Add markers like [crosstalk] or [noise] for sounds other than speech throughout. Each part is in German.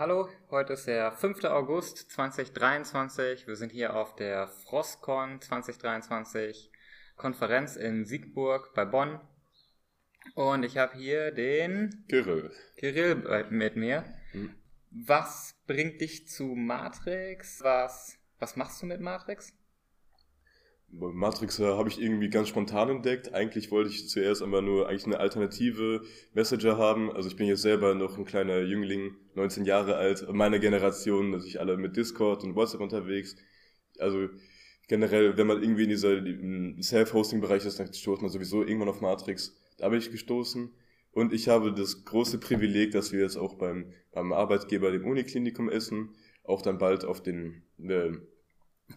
Hallo, heute ist der 5. August 2023. Wir sind hier auf der Frostcon 2023 Konferenz in Siegburg bei Bonn. Und ich habe hier den Kirill. Kirill mit mir. Hm. Was bringt dich zu Matrix? Was, was machst du mit Matrix? Matrix äh, habe ich irgendwie ganz spontan entdeckt. Eigentlich wollte ich zuerst einmal nur eigentlich eine alternative Messenger haben. Also ich bin jetzt selber noch ein kleiner Jüngling, 19 Jahre alt, meine Generation, also ich alle mit Discord und WhatsApp unterwegs. Also generell, wenn man irgendwie in dieser Self-Hosting-Bereich ist, dann stoßt man sowieso irgendwann auf Matrix. Da bin ich gestoßen. Und ich habe das große Privileg, dass wir jetzt auch beim, beim Arbeitgeber, dem Uniklinikum essen, auch dann bald auf den äh,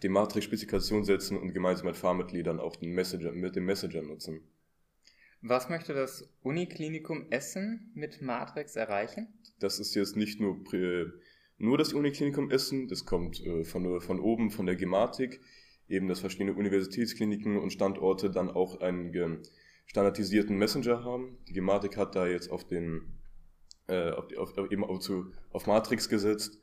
die Matrix-Spezifikation setzen und gemeinsam mit Fahrmitgliedern auch den Messenger, mit dem Messenger nutzen. Was möchte das Uniklinikum Essen mit Matrix erreichen? Das ist jetzt nicht nur, äh, nur das Uniklinikum Essen, das kommt äh, von, von oben, von der Gematik, eben dass verschiedene Universitätskliniken und Standorte dann auch einen standardisierten Messenger haben. Die Gematik hat da jetzt auf den, äh, auf, auf, eben auf, zu, auf Matrix gesetzt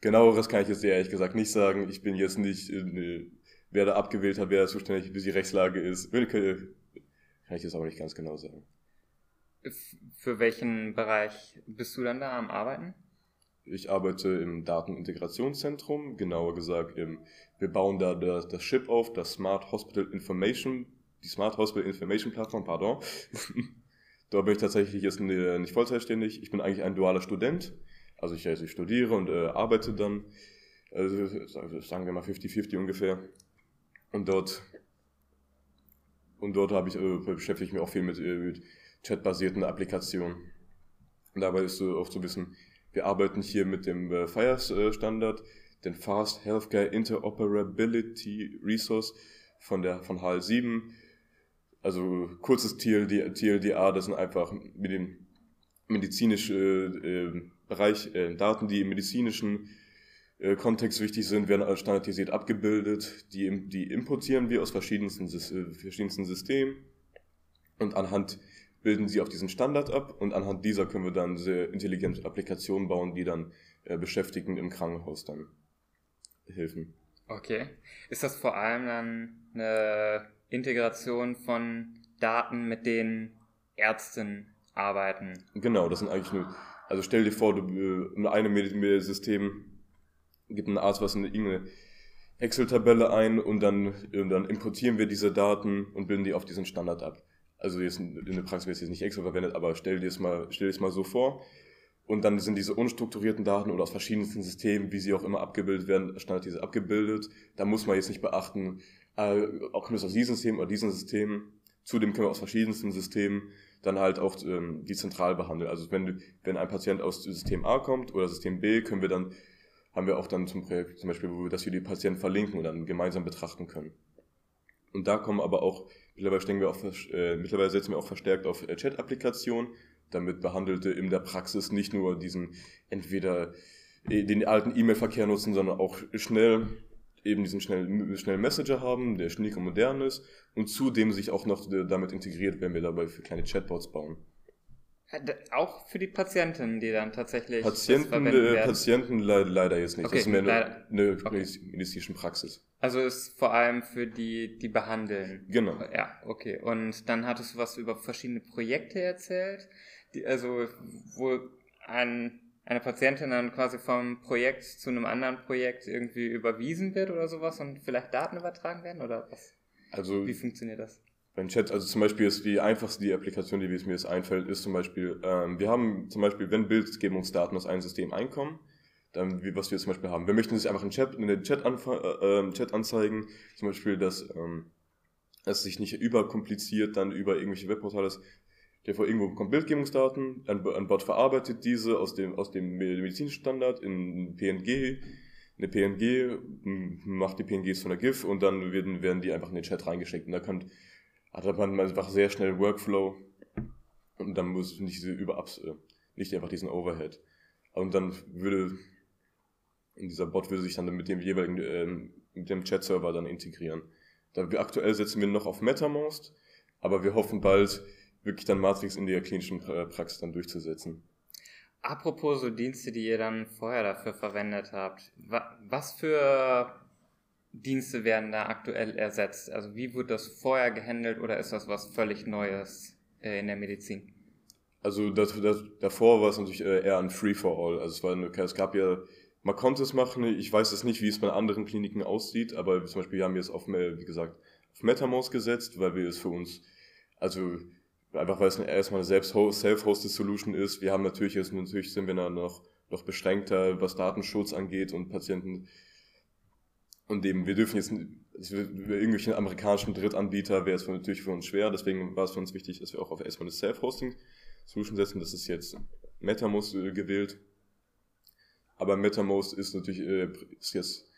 Genaueres kann ich jetzt ehrlich gesagt nicht sagen. Ich bin jetzt nicht, in, wer da abgewählt hat, wer zuständig für die Rechtslage ist. Kann ich jetzt aber nicht ganz genau sagen. Für welchen Bereich bist du dann da am Arbeiten? Ich arbeite im Datenintegrationszentrum, genauer gesagt, im, wir bauen da das, das Chip auf, das Smart Hospital Information, die Smart Hospital Information Plattform, pardon. [laughs] da bin ich tatsächlich jetzt nicht vollzeitständig. Ich bin eigentlich ein dualer Student also ich, also ich studiere und äh, arbeite dann, also sagen wir mal 50-50 ungefähr. Und dort, und dort ich, äh, beschäftige ich mich auch viel mit, äh, mit chatbasierten Applikationen. Und dabei ist so auch zu wissen, wir arbeiten hier mit dem äh, FIRE-Standard, den Fast Healthcare Interoperability Resource von der von HL7. Also kurzes TLD, TLDA, das sind einfach mit dem medizinisch äh, äh, Bereich äh, Daten, die im medizinischen äh, Kontext wichtig sind, werden standardisiert abgebildet. Die, die importieren wir aus verschiedensten, äh, verschiedensten Systemen und anhand bilden sie auf diesen Standard ab und anhand dieser können wir dann sehr intelligente Applikationen bauen, die dann äh, Beschäftigten im Krankenhaus dann helfen. Okay. Ist das vor allem dann eine Integration von Daten, mit denen Ärzten arbeiten? Genau, das sind eigentlich nur also stell dir vor, du äh, in einem System gibt ein Arzt was in irgendeine Excel-Tabelle ein und dann, und dann importieren wir diese Daten und bilden die auf diesen Standard ab. Also jetzt in der Praxis wird jetzt nicht Excel verwendet, aber stell dir es mal, stell dir es mal so vor. Und dann sind diese unstrukturierten Daten oder aus verschiedensten Systemen, wie sie auch immer abgebildet werden, standardisiert abgebildet. Da muss man jetzt nicht beachten, äh, auch können wir es aus diesem System oder diesem System. Zudem können wir aus verschiedensten Systemen dann halt auch ähm, die zentral behandeln. Also wenn, wenn ein Patient aus System A kommt oder System B, können wir dann, haben wir auch dann zum Projekt zum Beispiel, wo wir das für die Patienten verlinken und dann gemeinsam betrachten können. Und da kommen aber auch, mittlerweile, stellen wir auch, äh, mittlerweile setzen wir auch verstärkt auf äh, Chat-Applikationen, damit Behandelte in der Praxis nicht nur diesen entweder äh, den alten E-Mail-Verkehr nutzen, sondern auch schnell eben diesen schnellen, schnellen Messenger haben, der schniek und modern ist und zudem sich auch noch damit integriert, wenn wir dabei für kleine Chatbots bauen. Auch für die Patienten, die dann tatsächlich. Patienten, äh, Patienten le leider jetzt nicht. Okay, das ist mehr leider. eine, eine Okay. medizinische Praxis. Also ist vor allem für die, die behandeln. Genau. Ja, okay. Und dann hattest du was über verschiedene Projekte erzählt, die, also wo ein, eine Patientin dann quasi vom Projekt zu einem anderen Projekt irgendwie überwiesen wird oder sowas und vielleicht Daten übertragen werden oder was? Also Wie funktioniert das? Beim Chat, also zum Beispiel ist die einfachste die Applikation, die mir jetzt einfällt, ist zum Beispiel, ähm, wir haben zum Beispiel, wenn Bildgebungsdaten aus einem System einkommen, dann, wie, was wir zum Beispiel haben. Wir möchten sich einfach in, Chat, in den Chat, äh, äh, Chat anzeigen, zum Beispiel, dass ähm, es sich nicht überkompliziert dann über irgendwelche Webportale ist. Der vor irgendwo kommt Bildgebungsdaten, ein, ein Bot verarbeitet diese aus dem, aus dem medizinischen in PNG, eine PNG, macht die PNGs von der GIF und dann werden, werden die einfach in den Chat reingeschickt. Und da könnt, hat man einfach sehr schnell Workflow und dann muss nicht diese Überabs, äh, nicht einfach diesen Overhead. Und dann würde, dieser Bot würde sich dann mit dem jeweiligen, ähm, mit dem Chat-Server dann integrieren. Da wir aktuell setzen wir noch auf MetaMost, aber wir hoffen bald wirklich dann Matrix in der klinischen Praxis dann durchzusetzen. apropos so Dienste, die ihr dann vorher dafür verwendet habt, wa was für Dienste werden da aktuell ersetzt? Also wie wird das vorher gehandelt oder ist das was völlig Neues äh, in der Medizin? Also das, das, davor war es natürlich äh, eher ein Free-for-all. Also es, war eine, es gab ja, man konnte es machen, ich weiß es nicht, wie es bei anderen Kliniken aussieht, aber zum Beispiel haben wir es auf, wie gesagt, auf MetaMouse gesetzt, weil wir es für uns, also einfach weil es erstmal eine self-hosted Solution ist. Wir haben natürlich, jetzt, natürlich sind wir dann noch, noch beschränkter, was Datenschutz angeht und Patienten und eben, wir dürfen jetzt, irgendwelchen amerikanischen Drittanbieter wäre es natürlich für uns schwer, deswegen war es für uns wichtig, dass wir auch auf erstmal eine Self-Hosting-Solution setzen. Das ist jetzt MetaMost äh, gewählt. Aber MetaMost ist natürlich, äh, ist jetzt,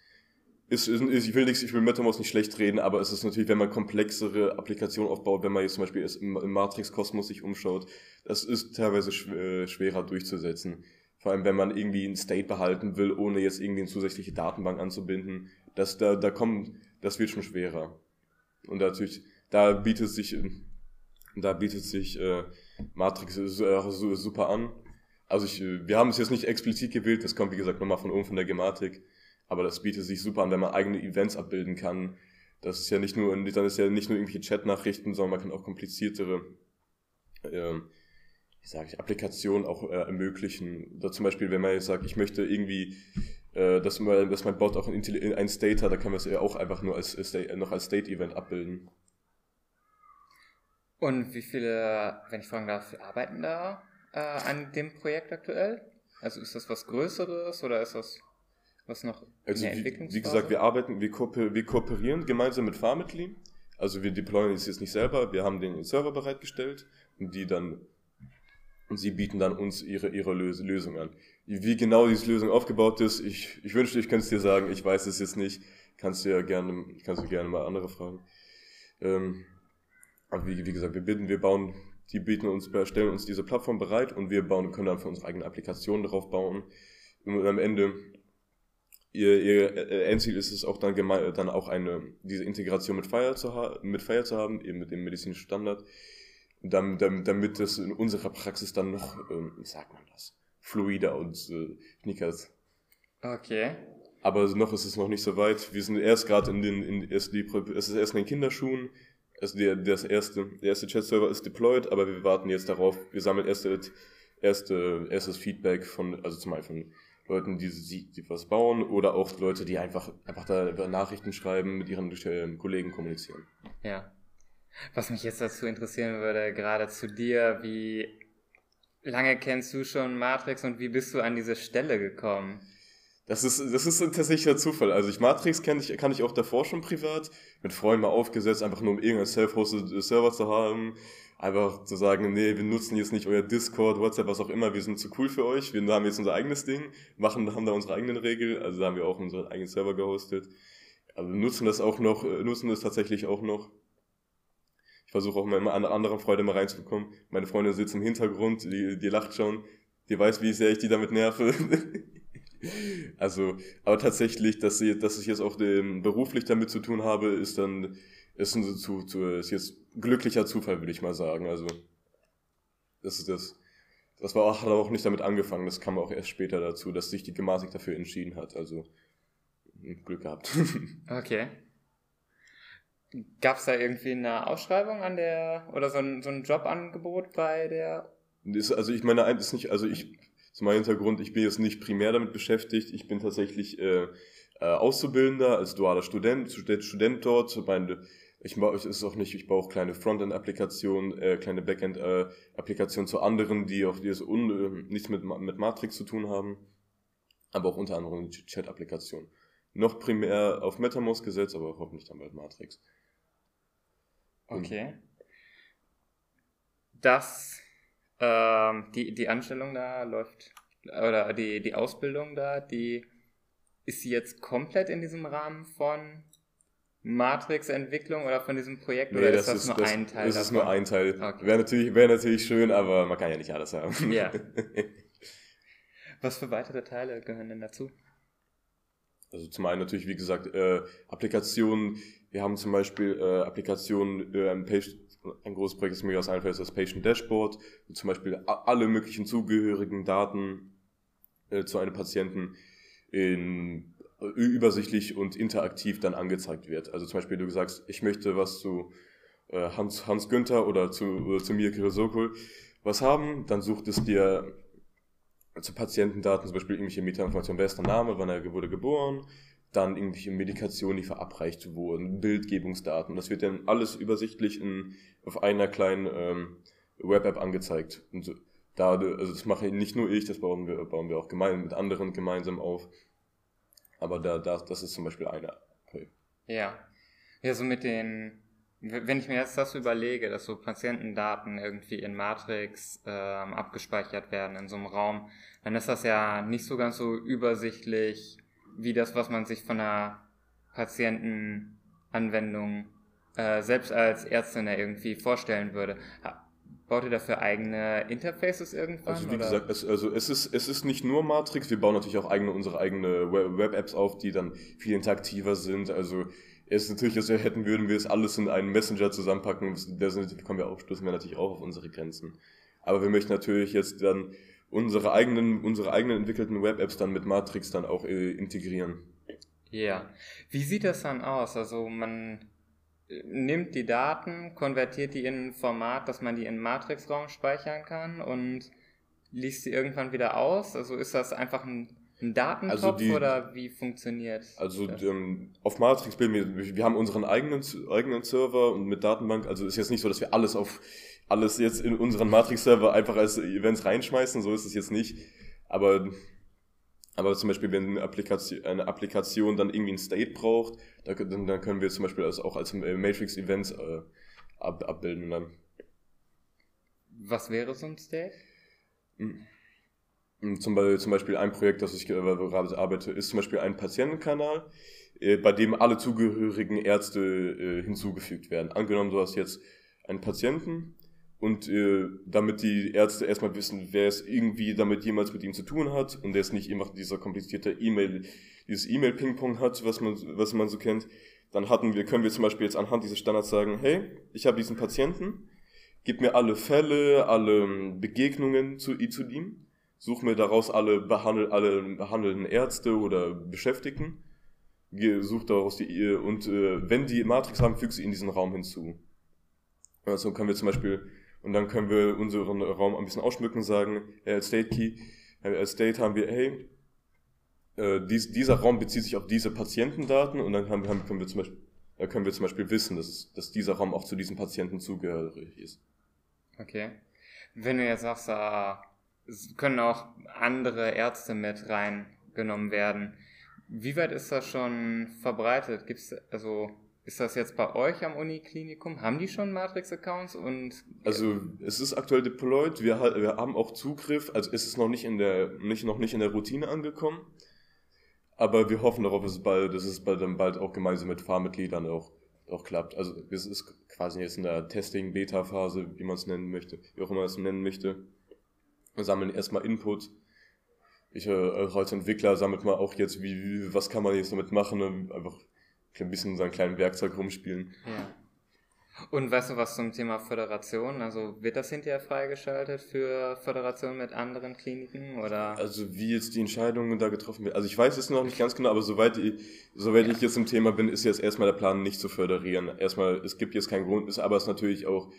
ist, ist, ist, ich will nichts, ich will MetaMost nicht schlecht reden, aber es ist natürlich, wenn man komplexere Applikationen aufbaut, wenn man jetzt zum Beispiel im, im Matrix-Kosmos sich umschaut, das ist teilweise schw äh, schwerer durchzusetzen. Vor allem, wenn man irgendwie ein State behalten will, ohne jetzt irgendwie eine zusätzliche Datenbank anzubinden das, da, da kommen, das wird schon schwerer. Und natürlich, da bietet sich, da bietet sich äh, Matrix super an. Also ich, wir haben es jetzt nicht explizit gewählt, das kommt wie gesagt nochmal von oben von der Gematik, aber das bietet sich super an, wenn man eigene Events abbilden kann. Das ist ja nicht nur, dann ist ja nicht nur irgendwelche Chat-Nachrichten, sondern man kann auch kompliziertere, äh, wie sage ich, Applikationen auch äh, ermöglichen. Da zum Beispiel, wenn man jetzt sagt, ich möchte irgendwie äh, dass, man, dass mein Bot auch ein, ein State hat, da kann man es ja auch einfach nur als, noch als State-Event abbilden. Und wie viele, wenn ich fragen darf, arbeiten da äh, an dem Projekt aktuell? Also ist das was Größeres oder ist das was noch also in der wie, wie gesagt, wir arbeiten, wir, kooper wir kooperieren gemeinsam mit Farmitly. Also wir deployen es jetzt nicht selber, wir haben den Server bereitgestellt und die dann und sie bieten dann uns ihre, ihre Lösung an. Wie genau diese Lösung aufgebaut ist, ich, ich wünschte, ich könnte es dir sagen, ich weiß es jetzt nicht. Kannst du ja gerne, kannst du gerne mal andere fragen. Ähm, aber wie, wie gesagt, wir bitten, wir bauen, die bieten uns, stellen uns diese Plattform bereit und wir bauen, können dann für unsere eigene Applikation darauf bauen. Und am Ende, ihr, ihr äh, Endziel ist es auch dann, dann auch eine, diese Integration mit Fire zu, ha mit Fire zu haben, eben mit dem medizinischen Standard, damit, damit, damit das in unserer Praxis dann noch, ähm, wie sagt man das? fluider und äh, Knickers. Okay. Aber noch ist es noch nicht so weit. Wir sind erst gerade in den, in, erst die, es ist erst in den Kinderschuhen. Also der, das erste, der erste Chat-Server ist deployed, aber wir warten jetzt darauf, wir sammeln erste, erste, erstes Feedback von, also zum Beispiel von Leuten, die, die, was bauen oder auch Leute, die einfach, einfach da Nachrichten schreiben, mit ihren äh, Kollegen kommunizieren. Ja. Was mich jetzt dazu interessieren würde, gerade zu dir, wie lange kennst du schon Matrix und wie bist du an diese Stelle gekommen? Das ist, das ist tatsächlich ein Zufall. Also ich Matrix kenn ich, kann ich auch davor schon privat, mit Freunden mal aufgesetzt, einfach nur um irgendeinen self-hosted Server zu haben. Einfach zu sagen, nee, wir nutzen jetzt nicht euer Discord, WhatsApp, was auch immer, wir sind zu cool für euch, wir haben jetzt unser eigenes Ding, machen, haben da unsere eigenen Regeln, also da haben wir auch unseren eigenen Server gehostet. Wir nutzen das auch noch, äh, nutzen das tatsächlich auch noch. Ich versuche auch immer an andere Freude mal reinzubekommen. Meine Freundin sitzt im Hintergrund, die, die lacht schon, die weiß, wie sehr ich die damit nerve. [laughs] also, aber tatsächlich, dass, sie, dass ich jetzt auch dem, beruflich damit zu tun habe, ist dann, ist, ein, zu, zu, ist jetzt glücklicher Zufall, würde ich mal sagen. Also, das ist das. Das war auch, hat auch nicht damit angefangen, das kam auch erst später dazu, dass sich die Gematik dafür entschieden hat. Also, Glück gehabt. [laughs] okay. Gab es da irgendwie eine Ausschreibung an der oder so ein, so ein Jobangebot bei der? also ich meine, ist nicht, also ich, zu meinem Hintergrund, ich bin jetzt nicht primär damit beschäftigt, ich bin tatsächlich äh, äh, Auszubildender, als dualer Student, Student, dort. Meine, ich mache es ist auch nicht, ich baue auch kleine Frontend-Applikationen, äh, kleine Backend-Applikationen zu anderen, die auch die es un, äh, nichts mit, mit Matrix zu tun haben, aber auch unter anderem Chat-Applikationen. Noch primär auf MetaMost gesetzt, aber hoffentlich dann bald Matrix. Okay. Das, ähm, die, die Anstellung da läuft, oder die, die Ausbildung da, die ist sie jetzt komplett in diesem Rahmen von Matrix-Entwicklung oder von diesem Projekt? Nee, oder ist das, ist, nur das, ein Teil? Das ist nur ein Teil. Okay. Wäre natürlich, wäre natürlich schön, aber man kann ja nicht alles haben. Ja. [laughs] Was für weitere Teile gehören denn dazu? Also zum einen natürlich, wie gesagt, äh, Applikationen. Wir haben zum Beispiel äh, Applikationen, äh, Patient, ein großes Projekt, das mir aus einfällt, ist das Patient Dashboard, wo zum Beispiel alle möglichen zugehörigen Daten äh, zu einem Patienten in, übersichtlich und interaktiv dann angezeigt wird. Also zum Beispiel, du sagst, ich möchte was zu äh, Hans, Hans Günther oder zu, oder zu Mirke Sokol was haben, dann sucht es dir zu Patientendaten zum Beispiel irgendwelche Metainformationen, wer ist der Name, wann er wurde geboren, dann irgendwelche Medikationen, die verabreicht wurden, Bildgebungsdaten. Das wird dann alles übersichtlich in, auf einer kleinen ähm, Web-App angezeigt. Und da, also das mache nicht nur ich, das bauen wir, bauen wir auch gemein, mit anderen gemeinsam auf. Aber da, da, das ist zum Beispiel eine. Okay. Ja. Ja, so mit den wenn ich mir jetzt das überlege, dass so Patientendaten irgendwie in Matrix ähm, abgespeichert werden in so einem Raum, dann ist das ja nicht so ganz so übersichtlich wie das, was man sich von einer Patientenanwendung äh, selbst als Ärztin ja irgendwie vorstellen würde. Baut ihr dafür eigene Interfaces irgendwann? Also wie oder? gesagt, es, also es ist, es ist nicht nur Matrix, wir bauen natürlich auch eigene, unsere eigene Web-Apps auf, die dann viel interaktiver sind. Also es ist natürlich, dass wir hätten, würden wir es alles in einen Messenger zusammenpacken. Da kommen wir auch, stoßen wir natürlich auch auf unsere Grenzen. Aber wir möchten natürlich jetzt dann unsere eigenen, unsere eigenen entwickelten Web-Apps dann mit Matrix dann auch äh, integrieren. Ja. Wie sieht das dann aus? Also man äh, nimmt die Daten, konvertiert die in ein Format, dass man die in Matrix-Raum speichern kann und liest sie irgendwann wieder aus? Also ist das einfach ein ein Datentopf also die, oder wie funktioniert Also ähm, auf Matrix bilden wir, wir haben unseren eigenen, eigenen Server und mit Datenbank, also ist jetzt nicht so, dass wir alles auf alles jetzt in unseren Matrix-Server einfach als Events reinschmeißen, so ist es jetzt nicht. Aber, aber zum Beispiel, wenn eine Applikation, eine Applikation dann irgendwie ein State braucht, dann, dann können wir zum Beispiel also auch als Matrix-Events äh, ab, abbilden. Dann. Was wäre so ein State? Hm. Zum Beispiel, zum Beispiel ein Projekt, das ich gerade arbeite, ist zum Beispiel ein Patientenkanal, äh, bei dem alle zugehörigen Ärzte äh, hinzugefügt werden. Angenommen, du hast jetzt einen Patienten und äh, damit die Ärzte erstmal wissen, wer es irgendwie damit jemals mit ihm zu tun hat und der es nicht immer dieser komplizierte E-Mail, dieses E-Mail-Ping-Pong hat, was man, was man so kennt, dann hatten wir, können wir zum Beispiel jetzt anhand dieses Standards sagen, hey, ich habe diesen Patienten, gib mir alle Fälle, alle Begegnungen zu, zu ihm suche mir daraus alle, behandel, alle behandelnden Ärzte oder Beschäftigten, suche daraus die, und äh, wenn die Matrix haben, füge sie in diesen Raum hinzu. Also können wir zum Beispiel, und dann können wir unseren Raum ein bisschen ausschmücken, sagen, äh, als State Key, äh, als State haben wir, hey, äh, dies, dieser Raum bezieht sich auf diese Patientendaten und dann haben, haben, können wir zum Beispiel, da können wir zum Beispiel wissen, dass, dass dieser Raum auch zu diesem Patienten zugehörig ist. Okay. Wenn du jetzt sagst, äh, es können auch andere Ärzte mit reingenommen werden. Wie weit ist das schon verbreitet? Gibt's also ist das jetzt bei euch am Uniklinikum? Haben die schon Matrix-Accounts? Also es ist aktuell deployed. Wir, wir haben auch Zugriff. Also es ist noch nicht in der nicht noch nicht in der Routine angekommen. Aber wir hoffen darauf, dass es bald, dass es bald, dann bald auch gemeinsam mit Fahrmitgliedern auch, auch klappt. Also es ist quasi jetzt in der Testing-Beta-Phase, wie man es nennen möchte, wie auch immer es nennen möchte. Wir sammeln erstmal Input. Ich äh, als Entwickler sammelt man auch jetzt, wie, wie, was kann man jetzt damit machen, ne? einfach ein bisschen so ein kleines Werkzeug rumspielen. Ja. Und weißt du was zum Thema Föderation? Also wird das hinterher freigeschaltet für Föderation mit anderen Kliniken oder? Also wie jetzt die Entscheidungen da getroffen werden. Also ich weiß es noch nicht ganz genau, aber soweit ich, soweit ja. ich jetzt im Thema bin, ist jetzt erstmal der Plan nicht zu föderieren. Erstmal, es gibt jetzt keinen Grund, ist aber es natürlich auch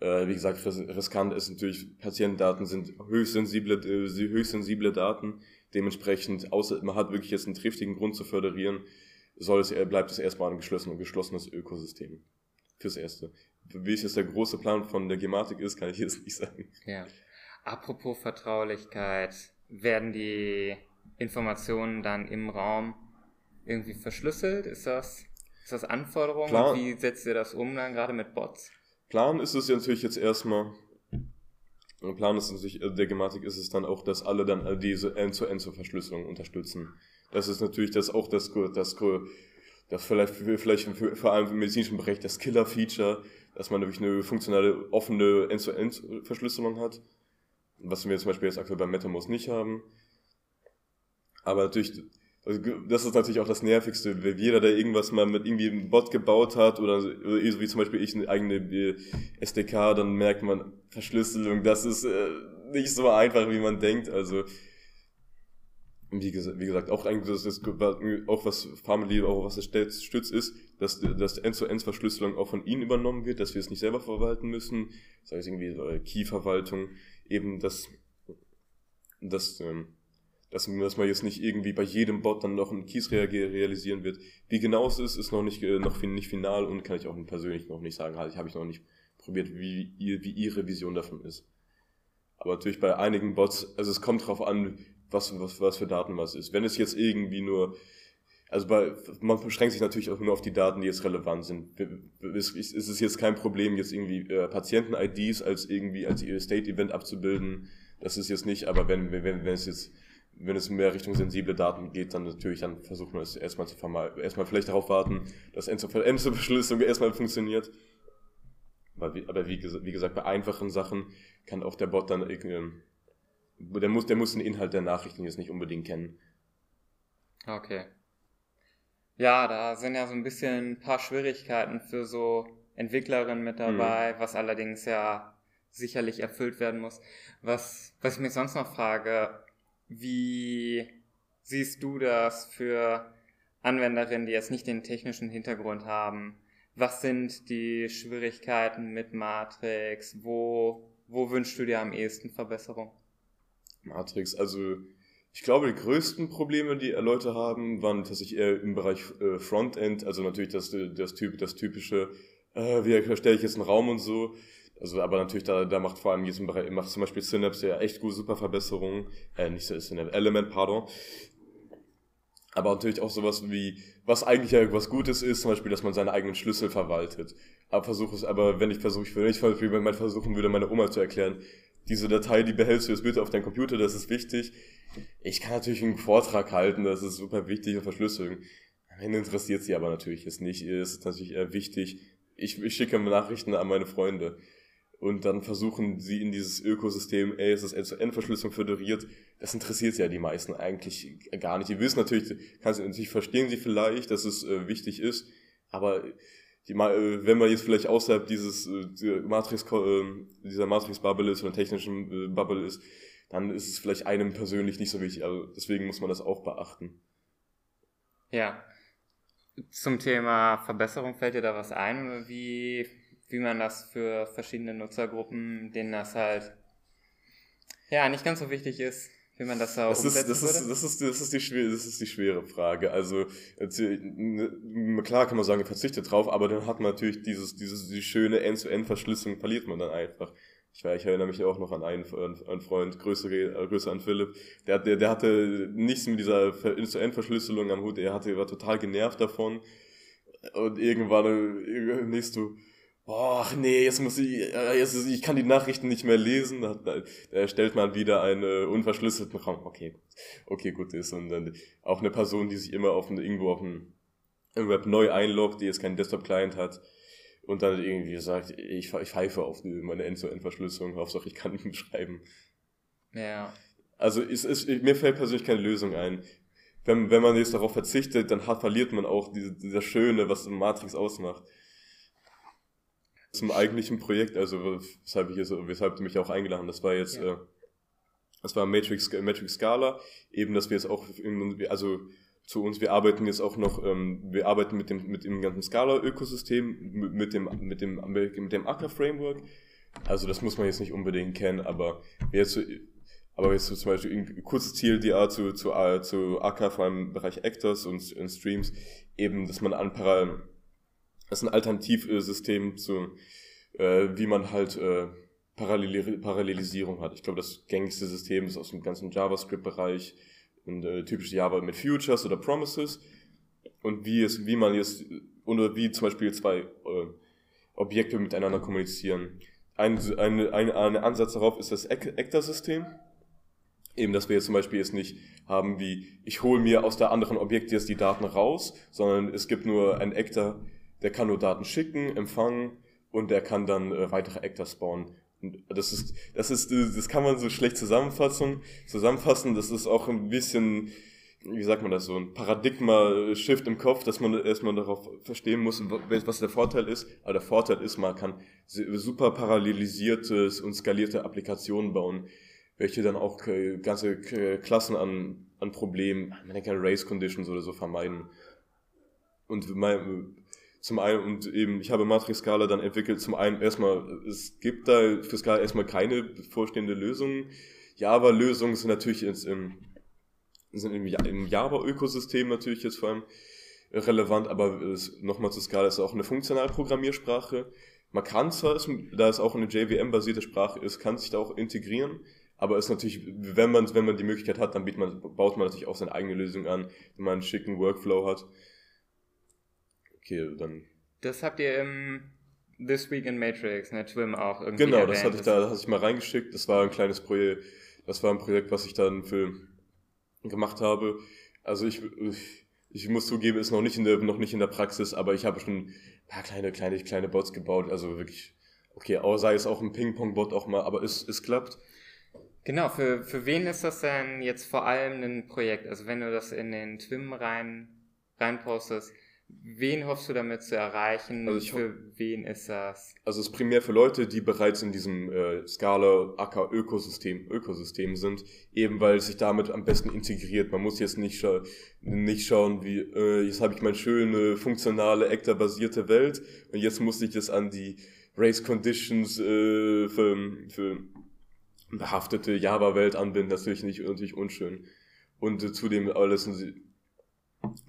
äh, wie gesagt, riskant ist natürlich, Patientendaten sind höchst sensible, äh, höchst sensible Daten. Dementsprechend, außer man hat wirklich jetzt einen triftigen Grund zu föderieren, soll es, bleibt es erstmal ein geschlossenes, geschlossenes Ökosystem. Fürs Erste. Wie es jetzt der große Plan von der Gematik ist, kann ich jetzt nicht sagen. Ja. Apropos Vertraulichkeit, werden die Informationen dann im Raum irgendwie verschlüsselt? Ist das, ist das Anforderung? Klar. Wie setzt ihr das um dann gerade mit Bots? Plan ist es ja natürlich jetzt erstmal, Plan ist natürlich, äh, der Gematik ist es dann auch, dass alle dann äh, diese End-zu-End-Verschlüsselung unterstützen. Das ist natürlich das auch das, das, das vielleicht, vielleicht vor allem im medizinischen Bereich das Killer-Feature, dass man nämlich eine funktionale, offene End-zu-End-Verschlüsselung hat. Was wir zum Beispiel jetzt aktuell bei MetaMost nicht haben. Aber natürlich, das ist natürlich auch das Nervigste, jeder, der irgendwas mal mit irgendwie einem Bot gebaut hat oder, oder wie zum Beispiel ich eine eigene äh, SDK, dann merkt man Verschlüsselung, das ist äh, nicht so einfach, wie man denkt. Also wie gesagt, wie gesagt auch eigentlich das ist auch was Family auch was das stützt ist, dass dass End-zu-End-Verschlüsselung auch von ihnen übernommen wird, dass wir es nicht selber verwalten müssen, sei es irgendwie so Key-Verwaltung, eben das das ähm, dass, dass man jetzt nicht irgendwie bei jedem Bot dann noch einen Keys realisieren wird. Wie genau es ist, ist noch nicht, äh, noch nicht final und kann ich auch persönlich noch nicht sagen. Halt, ich habe ich noch nicht probiert, wie, wie ihre Vision davon ist. Aber natürlich bei einigen Bots, also es kommt drauf an, was, was, was für Daten was ist. Wenn es jetzt irgendwie nur, also bei, man beschränkt sich natürlich auch nur auf die Daten, die jetzt relevant sind. Es ist jetzt kein Problem, jetzt irgendwie äh, Patienten-IDs als irgendwie als State-Event abzubilden. Das ist jetzt nicht, aber wenn, wenn, wenn es jetzt wenn es mehr Richtung sensible Daten geht, dann natürlich, dann versucht man es erstmal zu vermeiden, erstmal vielleicht darauf warten, dass Endzuverschlüsselung [laughs] erstmal funktioniert. Aber wie, aber wie, wie, gesagt, bei einfachen Sachen kann auch der Bot dann, ähm, der muss, der muss den Inhalt der Nachrichten jetzt nicht unbedingt kennen. Okay. Ja, da sind ja so ein bisschen ein paar Schwierigkeiten für so Entwicklerinnen mit dabei, mhm. was allerdings ja sicherlich erfüllt werden muss. Was, was ich mir sonst noch frage, wie siehst du das für Anwenderinnen, die jetzt nicht den technischen Hintergrund haben? Was sind die Schwierigkeiten mit Matrix? Wo, wo wünschst du dir am ehesten Verbesserung? Matrix, also ich glaube, die größten Probleme, die Leute haben, waren tatsächlich eher im Bereich äh, Frontend, also natürlich das, das, typ, das typische, äh, wie erstelle ich jetzt einen Raum und so. Also, aber natürlich, da, da macht vor allem jetzt im Bereich, macht zum Beispiel Synapse ja echt gute, super Verbesserungen. Äh, nicht Synapse, Element, pardon. Aber natürlich auch sowas wie, was eigentlich ja was Gutes ist, zum Beispiel, dass man seine eigenen Schlüssel verwaltet. Aber versuche es, aber wenn ich versuche, ich wenn man versuchen würde, meine Oma zu erklären, diese Datei, die behältst du jetzt bitte auf deinem Computer, das ist wichtig. Ich kann natürlich einen Vortrag halten, das ist super wichtig und Verschlüsselung. Am Ende interessiert sie aber natürlich jetzt nicht. Ist natürlich eher wichtig. Ich, ich schicke Nachrichten an meine Freunde und dann versuchen sie in dieses Ökosystem, ey, es ist End-zu-End-Verschlüsselung föderiert, das interessiert ja die meisten eigentlich gar nicht. Die wissen natürlich, kannst, natürlich verstehen sie vielleicht, dass es äh, wichtig ist, aber die, äh, wenn man jetzt vielleicht außerhalb dieses äh, Matrix, äh, dieser Matrix-Bubble ist oder technischen äh, Bubble ist, dann ist es vielleicht einem persönlich nicht so wichtig. Also deswegen muss man das auch beachten. Ja. Zum Thema Verbesserung fällt dir da was ein? Wie wie man das für verschiedene Nutzergruppen, denen das halt ja nicht ganz so wichtig ist, wie man das auch das ist, das ist, das ist, das ist die schwere, das ist die schwere Frage. Also ne, klar kann man sagen, verzichtet drauf, aber dann hat man natürlich dieses, dieses die schöne End-zu-End-Verschlüsselung verliert man dann einfach. Ich, war, ich erinnere mich auch noch an einen, einen Freund, Grüße, Grüße an Philipp, der, der, der hatte nichts mit dieser End-zu-End-Verschlüsselung am Hut, er hatte, war total genervt davon. Und irgendwann, äh, nächst du, Ach nee, jetzt muss ich, äh, jetzt, ich kann die Nachrichten nicht mehr lesen. Da, erstellt man wieder einen äh, unverschlüsselten Raum. Okay, okay, gut ist. Und dann auch eine Person, die sich immer auf irgendwo auf dem Web neu einloggt, die jetzt keinen Desktop-Client hat und dann irgendwie sagt, ich, ich pfeife auf meine End-zu-End-Verschlüsselung, Hauptsache ich kann [laughs] schreiben. Ja. Also es ist, mir fällt persönlich keine Lösung ein. Wenn, wenn man jetzt darauf verzichtet, dann verliert man auch diese, dieser Schöne, was Matrix ausmacht zum eigentlichen Projekt, also weshalb, ich jetzt, weshalb du mich auch eingeladen hast, das war jetzt, ja. äh, das war Matrix, Matrix Scala, eben, dass wir jetzt auch, in, also zu uns, wir arbeiten jetzt auch noch, ähm, wir arbeiten mit dem, mit dem ganzen Scala-Ökosystem, mit dem, mit dem, mit dem Acker-Framework. Also das muss man jetzt nicht unbedingt kennen, aber jetzt, aber jetzt zum Beispiel ein kurzes Ziel, die Art zu, zu, zu Acker, vor allem im Bereich Actors und, und Streams, eben, dass man an Parallel, das ist ein Alternativsystem zu, äh, wie man halt äh, Parallel Parallelisierung hat. Ich glaube, das gängigste System ist aus dem ganzen JavaScript-Bereich äh, typisch Java mit Futures oder Promises und wie es, wie man jetzt oder wie zum Beispiel zwei äh, Objekte miteinander kommunizieren. Ein, ein, ein, ein Ansatz darauf ist das Actor-System. Eben, dass wir jetzt zum Beispiel jetzt nicht haben wie, ich hole mir aus der anderen Objekt jetzt die Daten raus, sondern es gibt nur einen Actor, der kann nur Daten schicken, empfangen und der kann dann äh, weitere Actor spawnen. Und das ist, das ist, das kann man so schlecht zusammenfassen, zusammenfassen. Das ist auch ein bisschen, wie sagt man das, so ein Paradigma-Shift im Kopf, dass man erstmal darauf verstehen muss, was der Vorteil ist. Aber der Vorteil ist, man kann super parallelisierte und skalierte Applikationen bauen, welche dann auch ganze Klassen an, an Problemen, man kann Race Conditions oder so vermeiden. Und zum einen, und eben, ich habe Matrix Scala dann entwickelt, zum einen erstmal, es gibt da für Scala erstmal keine bevorstehende Lösung. Java-Lösungen sind natürlich jetzt im, sind im, Java-Ökosystem natürlich jetzt vor allem relevant, aber nochmal zu Scala ist auch eine funktionale Programmiersprache. Man kann zwar, da es auch eine JVM-basierte Sprache ist, kann sich da auch integrieren, aber ist natürlich, wenn man, wenn man die Möglichkeit hat, dann man, baut man natürlich auch seine eigene Lösung an, wenn man einen schicken Workflow hat. Okay, dann. Das habt ihr im This Week in Matrix, ne, Twim auch irgendwie. Genau, erwähnt. das hatte ich da, das hatte ich mal reingeschickt. Das war ein kleines Projekt, das war ein Projekt, was ich dann für gemacht habe. Also ich, ich, ich muss zugeben, ist noch nicht in der, noch nicht in der Praxis, aber ich habe schon ein paar kleine, kleine, kleine Bots gebaut. Also wirklich, okay, sei es auch ein Ping-Pong-Bot auch mal, aber es, es klappt. Genau, für, für wen ist das denn jetzt vor allem ein Projekt? Also wenn du das in den Twim rein, reinpostest, Wen hoffst du damit zu erreichen? Also für wen ist das? Also es ist primär für Leute, die bereits in diesem äh, Acker Ökosystem Ökosystem sind, eben weil es sich damit am besten integriert. Man muss jetzt nicht, scha nicht schauen, wie äh, jetzt habe ich meine schöne funktionale Actor basierte Welt und jetzt muss ich das an die Race Conditions äh, für, für behaftete Java Welt anbinden. Das natürlich nicht natürlich unschön. Und äh, zudem alles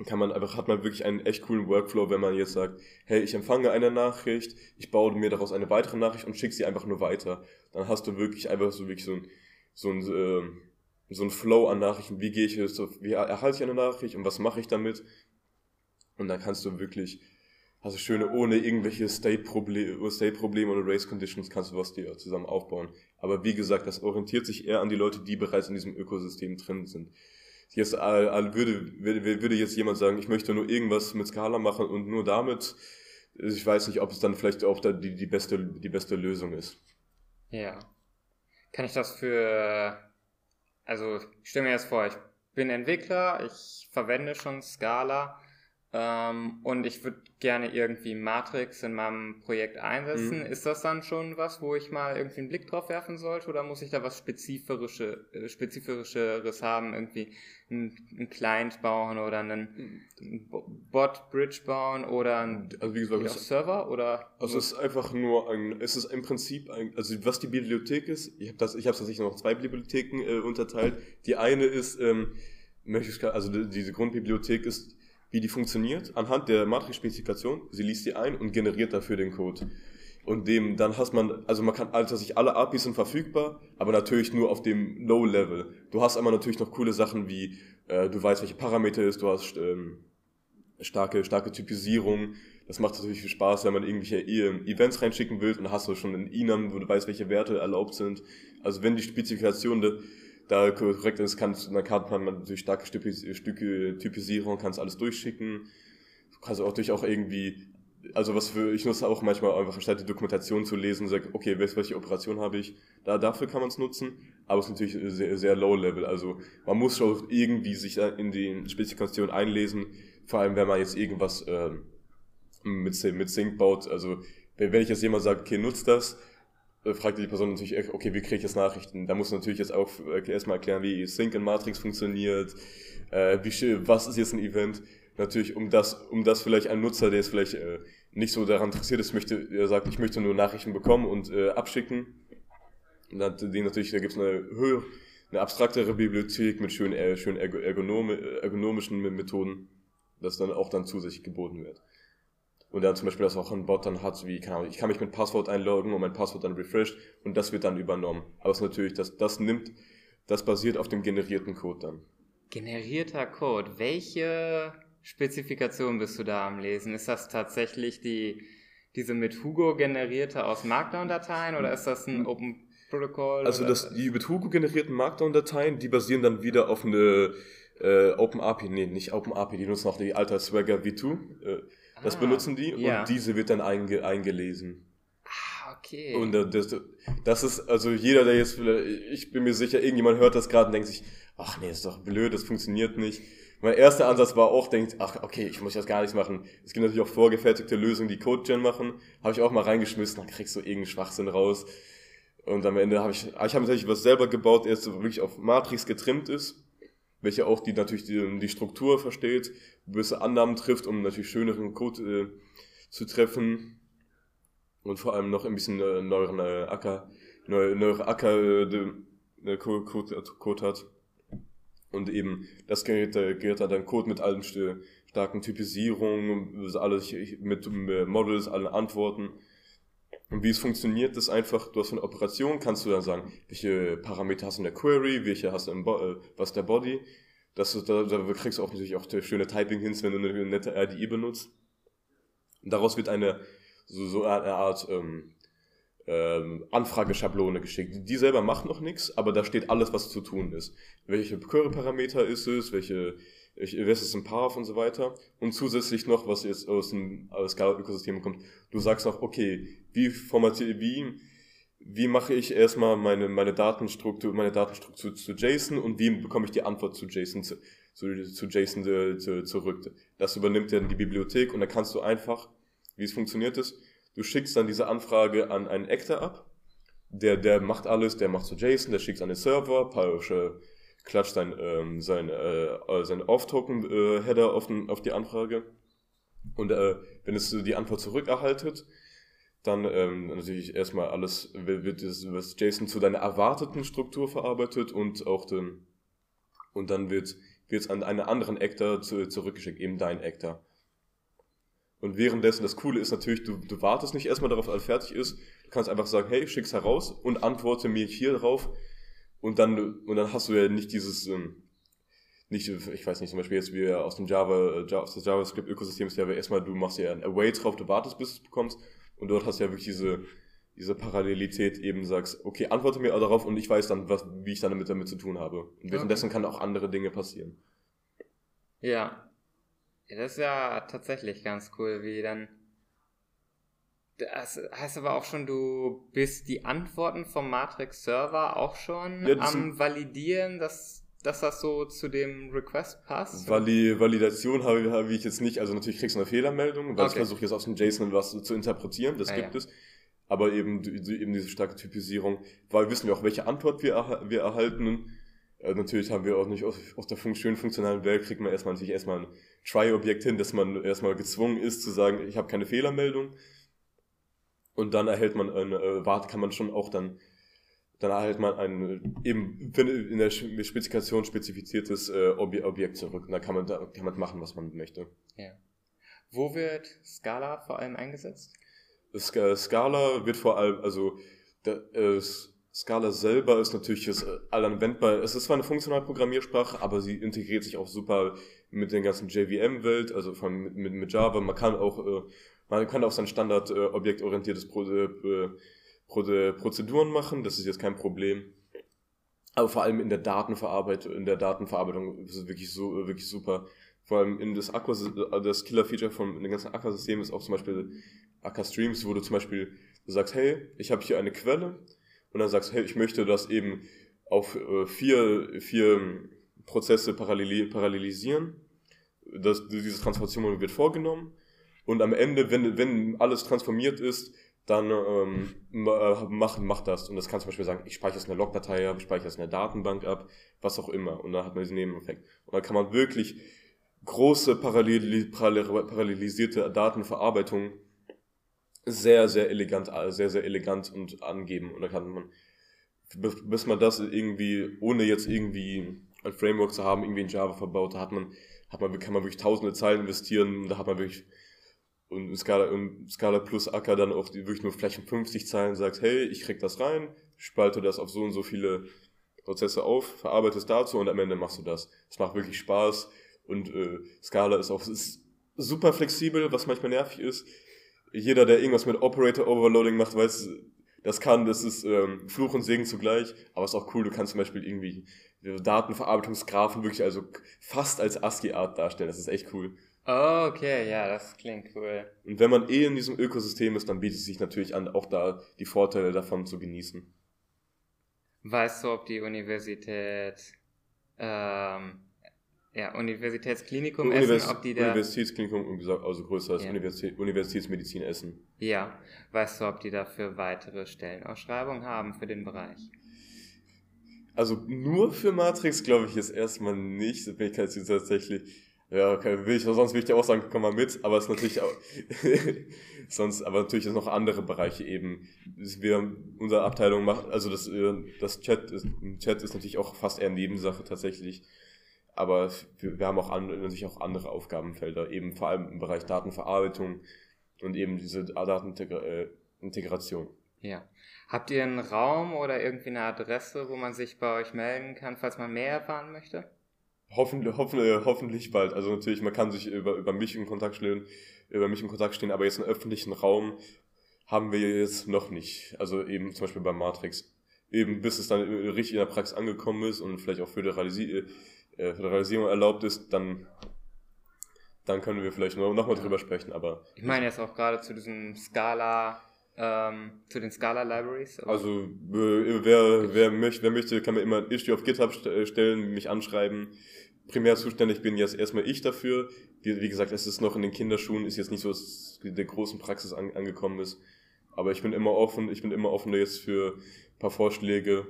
kann man einfach, hat man wirklich einen echt coolen Workflow, wenn man jetzt sagt, hey, ich empfange eine Nachricht, ich baue mir daraus eine weitere Nachricht und schicke sie einfach nur weiter. Dann hast du wirklich einfach so wirklich so ein, so ein, äh, so ein Flow an Nachrichten, wie gehe ich jetzt, wie erhalte ich eine Nachricht und was mache ich damit? Und dann kannst du wirklich, hast du schöne, ohne irgendwelche State-Probleme State -Probleme oder Race-Conditions kannst du was dir zusammen aufbauen. Aber wie gesagt, das orientiert sich eher an die Leute, die bereits in diesem Ökosystem drin sind jetzt würde, würde, würde jetzt jemand sagen, ich möchte nur irgendwas mit Scala machen und nur damit, ich weiß nicht, ob es dann vielleicht auch da die, die, beste, die beste Lösung ist. Ja. Kann ich das für, also ich stelle mir jetzt vor, ich bin Entwickler, ich verwende schon Scala ähm, und ich würde gerne irgendwie Matrix in meinem Projekt einsetzen. Mhm. Ist das dann schon was, wo ich mal irgendwie einen Blick drauf werfen sollte oder muss ich da was spezifische, äh, spezifischeres haben, irgendwie einen, Client bauen oder einen, einen Bot-Bridge bauen oder einen also wie gesagt, es, Server oder? Also es ist einfach nur ein, es ist im Prinzip ein, also was die Bibliothek ist, ich habe das, ich habe tatsächlich noch zwei Bibliotheken äh, unterteilt. Die eine ist, ähm, möchte ich, also die, diese Grundbibliothek ist wie die funktioniert, anhand der Matrix-Spezifikation. Sie liest die ein und generiert dafür den Code. Und dem, dann hast man, also man kann, also sich alle APIs sind verfügbar, aber natürlich nur auf dem Low-Level. Du hast aber natürlich noch coole Sachen wie, äh, du weißt, welche Parameter ist, du hast ähm, starke, starke Typisierung. Das macht natürlich viel Spaß, wenn man irgendwelche e Events reinschicken will und hast du schon einen Enum, wo du weißt, welche Werte erlaubt sind. Also wenn die Spezifikation da korrekt ist, kann, dann kann man natürlich starke Stücke Typisierung, kannst alles durchschicken. Du kannst auch durch auch irgendwie, also was für, ich nutze auch manchmal einfach anstatt die Dokumentation zu lesen, sag, okay, welche Operation habe ich, da, dafür kann man es nutzen, aber es ist natürlich sehr, sehr low level, also man muss schon irgendwie sich in die Spezifikation einlesen, vor allem wenn man jetzt irgendwas äh, mit, mit Sync baut, also wenn ich jetzt jemand sagt, okay, nutzt das, äh, fragt die Person natürlich, okay, wie kriege ich jetzt Nachrichten? Da muss natürlich jetzt auch äh, erstmal erklären, wie Sync in Matrix funktioniert, äh, wie, was ist jetzt ein Event. Natürlich, um das, um das vielleicht ein Nutzer, der jetzt vielleicht äh, nicht so daran interessiert ist, möchte, der sagt, ich möchte nur Nachrichten bekommen und äh, abschicken. Und dann, den natürlich, da gibt es eine höhere, eine abstraktere Bibliothek mit schön, äh, schön ergonome, ergonomischen Methoden, das dann auch dann zusätzlich geboten wird. Und dann zum Beispiel, dass auch ein Bot dann hat, wie, keine Ahnung, ich kann mich mit Passwort einloggen und mein Passwort dann refreshed und das wird dann übernommen. Aber es ist natürlich, das, das nimmt, das basiert auf dem generierten Code dann. Generierter Code. Welche Spezifikation bist du da am Lesen? Ist das tatsächlich die, diese mit Hugo generierte aus Markdown-Dateien oder ist das ein Open Protocol? Also das, die mit Hugo generierten Markdown-Dateien, die basieren dann wieder auf eine äh, OpenAPI, nee, nicht OpenAPI, die nutzen auch die alte Swagger V2. Äh, das ah, benutzen die ja. und diese wird dann einge eingelesen. Ah, okay. Und äh, das, das ist, also jeder, der jetzt, ich bin mir sicher, irgendjemand hört das gerade und denkt sich, ach nee, ist doch blöd, das funktioniert nicht. Mein erster Ansatz war auch, denkt, ach okay, ich muss das gar nichts machen. Es gibt natürlich auch vorgefertigte Lösungen, die CodeGen machen. Habe ich auch mal reingeschmissen, dann kriegst du irgendeinen Schwachsinn raus. Und am Ende habe ich, ich habe natürlich was selber gebaut, der jetzt wirklich auf Matrix getrimmt ist, welche auch die natürlich die, die Struktur versteht, gewisse Annahmen trifft, um natürlich schöneren Code äh, zu treffen und vor allem noch ein bisschen äh, neueren äh, Acker, neue, neuere Acker äh, Code, Code, Code hat. Und eben das Gerät, äh, Gerät dann Code mit allen starken Typisierungen, alles mit Models, allen Antworten. Und wie es funktioniert, ist einfach, du hast eine Operation, kannst du dann sagen, welche Parameter hast du in der Query, welche hast du im Bo äh, was der Body. Das, da, da kriegst du auch natürlich auch schöne Typing-Hints, wenn du eine nette RDI benutzt. Und daraus wird eine so, so eine Art ähm, ähm, Anfrageschablone geschickt. Die selber macht noch nichts, aber da steht alles, was zu tun ist. Welche Query-Parameter ist es, welche, welche was ist ein Path und so weiter. Und zusätzlich noch, was jetzt aus dem Scala-Ökosystem kommt, du sagst noch, okay, wie formatiere, wie, wie mache ich erstmal meine, meine Datenstruktur, meine Datenstruktur zu JSON und wie bekomme ich die Antwort zu JSON, zu, zu, zu JSON zu, zu, zurück. Das übernimmt dann die Bibliothek und dann kannst du einfach, wie es funktioniert ist, Du schickst dann diese Anfrage an einen Actor ab. Der, der macht alles, der macht so JSON, der schickt an den Server, Pausche klatscht sein, ähm, sein, äh, sein Off-Token-Header äh, auf, auf die Anfrage. Und äh, wenn es die Antwort zurückerhaltet, dann ähm, natürlich erstmal alles wird das JSON zu deiner erwarteten Struktur verarbeitet und auch den, und dann wird es an einen anderen Actor zu, zurückgeschickt, eben dein Actor. Und währenddessen, das Coole ist natürlich, du, du wartest nicht erstmal darauf, dass alles fertig ist. Du kannst einfach sagen, hey, schick's heraus und antworte mir hier drauf. Und dann, und dann hast du ja nicht dieses, ähm, nicht, ich weiß nicht, zum Beispiel jetzt wie aus dem Java, äh, aus des JavaScript-Ökosystem ist ja erstmal, du machst ja ein Await drauf, du wartest, bis du es bekommst. Und dort hast du ja wirklich diese, diese Parallelität eben sagst, okay, antworte mir darauf und ich weiß dann, was, wie ich dann damit, damit zu tun habe. Und währenddessen okay. kann auch andere Dinge passieren. Ja, ja, das ist ja tatsächlich ganz cool, wie dann. Das heißt aber auch schon, du bist die Antworten vom Matrix-Server auch schon ja, am Validieren, dass, dass das so zu dem Request passt? Vali Validation habe, habe ich jetzt nicht. Also natürlich kriegst du eine Fehlermeldung, weil okay. ich versuche jetzt aus dem JSON was zu interpretieren, das ah, gibt ja. es. Aber eben, eben diese starke Typisierung, weil wissen wir auch, welche Antwort wir, wir erhalten. Äh, natürlich haben wir auch nicht aus, aus der schönen funktionalen Welt, kriegt man erstmal natürlich erstmal ein Try-Objekt hin, dass man erstmal gezwungen ist zu sagen, ich habe keine Fehlermeldung. Und dann erhält man eine, äh, warte, kann man schon auch dann, dann erhält man ein eben in der Spezifikation spezifiziertes äh, Objekt zurück. Und da kann man da kann man machen, was man möchte. Ja. Wo wird Scala vor allem eingesetzt? Scala wird vor allem, also da, äh, Scala selber ist natürlich ist äh, allanwendbar. Es ist zwar eine funktionale Programmiersprache, aber sie integriert sich auch super mit den ganzen JVM-Welt, also von, mit, mit, mit Java. Man kann auch, äh, man kann auch sein Standard äh, objektorientiertes Pro, äh, Pro, Prozeduren machen. Das ist jetzt kein Problem. Aber vor allem in der Datenverarbeitung, in der Datenverarbeitung ist es wirklich so, wirklich super. Vor allem in das Aqua, das Killer-Feature von dem ganzen Aqua-System ist auch zum Beispiel Aqua Streams, wo du zum Beispiel sagst, hey, ich habe hier eine Quelle und dann sagst, hey, ich möchte das eben auf äh, vier, vier Prozesse parallel, parallelisieren. Das, diese Transformation wird vorgenommen und am Ende, wenn, wenn alles transformiert ist, dann ähm, äh, mach, mach das. Und das kann zum Beispiel sagen, ich speichere es in einer Logdatei ab, ich speichere es in einer Datenbank ab, was auch immer. Und dann hat man diesen Nebeneffekt. Und dann kann man wirklich große parallel, parallel, parallelisierte Datenverarbeitung sehr, sehr elegant, sehr, sehr elegant und angeben. Und da kann man, bis man das irgendwie, ohne jetzt irgendwie ein Framework zu haben, irgendwie in Java verbaut, da hat man, hat man, kann man wirklich tausende Zeilen investieren, da hat man wirklich, und Scala, und Scala plus Acker dann auch wirklich nur vielleicht 50 Zeilen sagt, hey, ich krieg das rein, spalte das auf so und so viele Prozesse auf, verarbeite es dazu und am Ende machst du das. Es macht wirklich Spaß und äh, Scala ist auch ist super flexibel, was manchmal nervig ist jeder, der irgendwas mit Operator Overloading macht, weiß, das kann, das ist ähm, Fluch und Segen zugleich, aber es ist auch cool, du kannst zum Beispiel irgendwie Datenverarbeitungsgrafen wirklich also fast als ASCII-Art darstellen, das ist echt cool. Okay, ja, das klingt cool. Und wenn man eh in diesem Ökosystem ist, dann bietet es sich natürlich an, auch da die Vorteile davon zu genießen. Weißt du, ob die Universität, ähm, ja, Universitätsklinikum Univers Essen, ob die da, Universitätsklinikum, also größer als Ja. Universität, Universitätsmedizin Essen. ja, weißt du, ob die dafür weitere Stellenausschreibungen haben für den Bereich? Also nur für Matrix glaube ich jetzt erstmal nicht. Bin ich tatsächlich. Ja, okay, will ich, sonst will ich dir auch sagen, komm mal mit, aber es ist natürlich auch, [laughs] sonst, aber natürlich ist noch andere Bereiche eben. Wir, unsere Abteilung macht, also das, äh, das Chat ist, Chat ist natürlich auch fast eher Nebensache tatsächlich. Aber wir, wir haben auch andere, natürlich auch andere Aufgabenfelder, eben vor allem im Bereich Datenverarbeitung und eben diese Datenintegration. Ja. Habt ihr einen Raum oder irgendwie eine Adresse, wo man sich bei euch melden kann, falls man mehr erfahren möchte? Hoffentlich, hoffentlich, hoffentlich bald. Also natürlich, man kann sich über, über mich in Kontakt stehen, über mich in Kontakt stehen, aber jetzt einen öffentlichen Raum haben wir jetzt noch nicht. Also eben zum Beispiel bei Matrix. Eben bis es dann richtig in der Praxis angekommen ist und vielleicht auch Föderalisi äh, Föderalisierung erlaubt ist, dann, dann können wir vielleicht noch, noch mal drüber sprechen, aber Ich meine jetzt auch gerade zu diesem Scala, ähm, zu den Scala Libraries. Also, äh, wer, wer, möchte, wer möchte, kann mir immer ein Issue auf GitHub äh, stellen, mich anschreiben. Primär zuständig bin jetzt erstmal ich dafür. Wie, wie gesagt, es ist noch in den Kinderschuhen, ist jetzt nicht so, dass es der großen Praxis an, angekommen ist. Aber ich bin immer offen, ich bin immer offen jetzt für ein paar Vorschläge.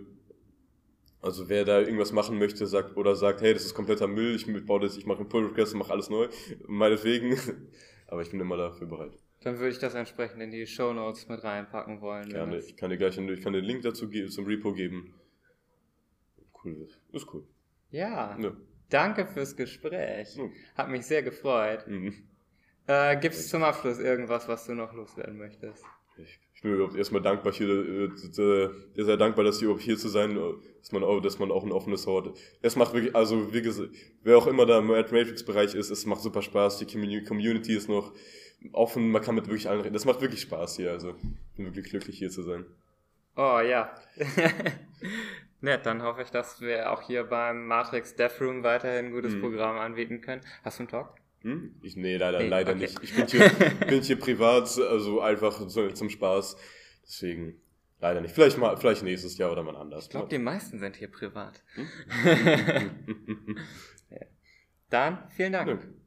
Also wer da irgendwas machen möchte, sagt oder sagt, hey, das ist kompletter Müll, ich baue das, ich mache einen Pull Request und mache alles neu, meinetwegen. [laughs] Aber ich bin immer dafür bereit. Dann würde ich das entsprechend in die Show Notes mit reinpacken wollen. Gerne. Ich kann dir gleich einen, ich kann den Link dazu zum Repo geben. Cool, ist cool. Ja, Ja. danke fürs Gespräch. Mhm. Hat mich sehr gefreut. Mhm. Äh, Gibt es zum Abschluss irgendwas, was du noch loswerden möchtest? Ich, ich bin überhaupt erstmal dankbar hier, äh, äh, sehr, dankbar, dass hier hier zu sein, äh, dass man auch, dass man auch ein offenes Wort. Es macht wirklich, also wie gesagt, wer auch immer da im Matrix-Bereich ist, es macht super Spaß. Die Commu- Community ist noch offen, man kann mit wirklich allen reden. Das macht wirklich Spaß hier, also bin wirklich glücklich hier zu sein. Oh ja. [laughs] Nett, dann hoffe ich, dass wir auch hier beim Matrix Death Room weiterhin ein gutes Mhm. Programm anbieten können. Hast du einen Talk? Hm? Ich, nee, leider, Nee, leider okay. nicht. Ich bin hier, [laughs] bin hier privat, also einfach zum Spaß. Deswegen leider nicht. Vielleicht mal, vielleicht nächstes Jahr oder mal anders. Ich glaube, die meisten sind hier privat. Hm? [laughs] Dann vielen Dank. Danke.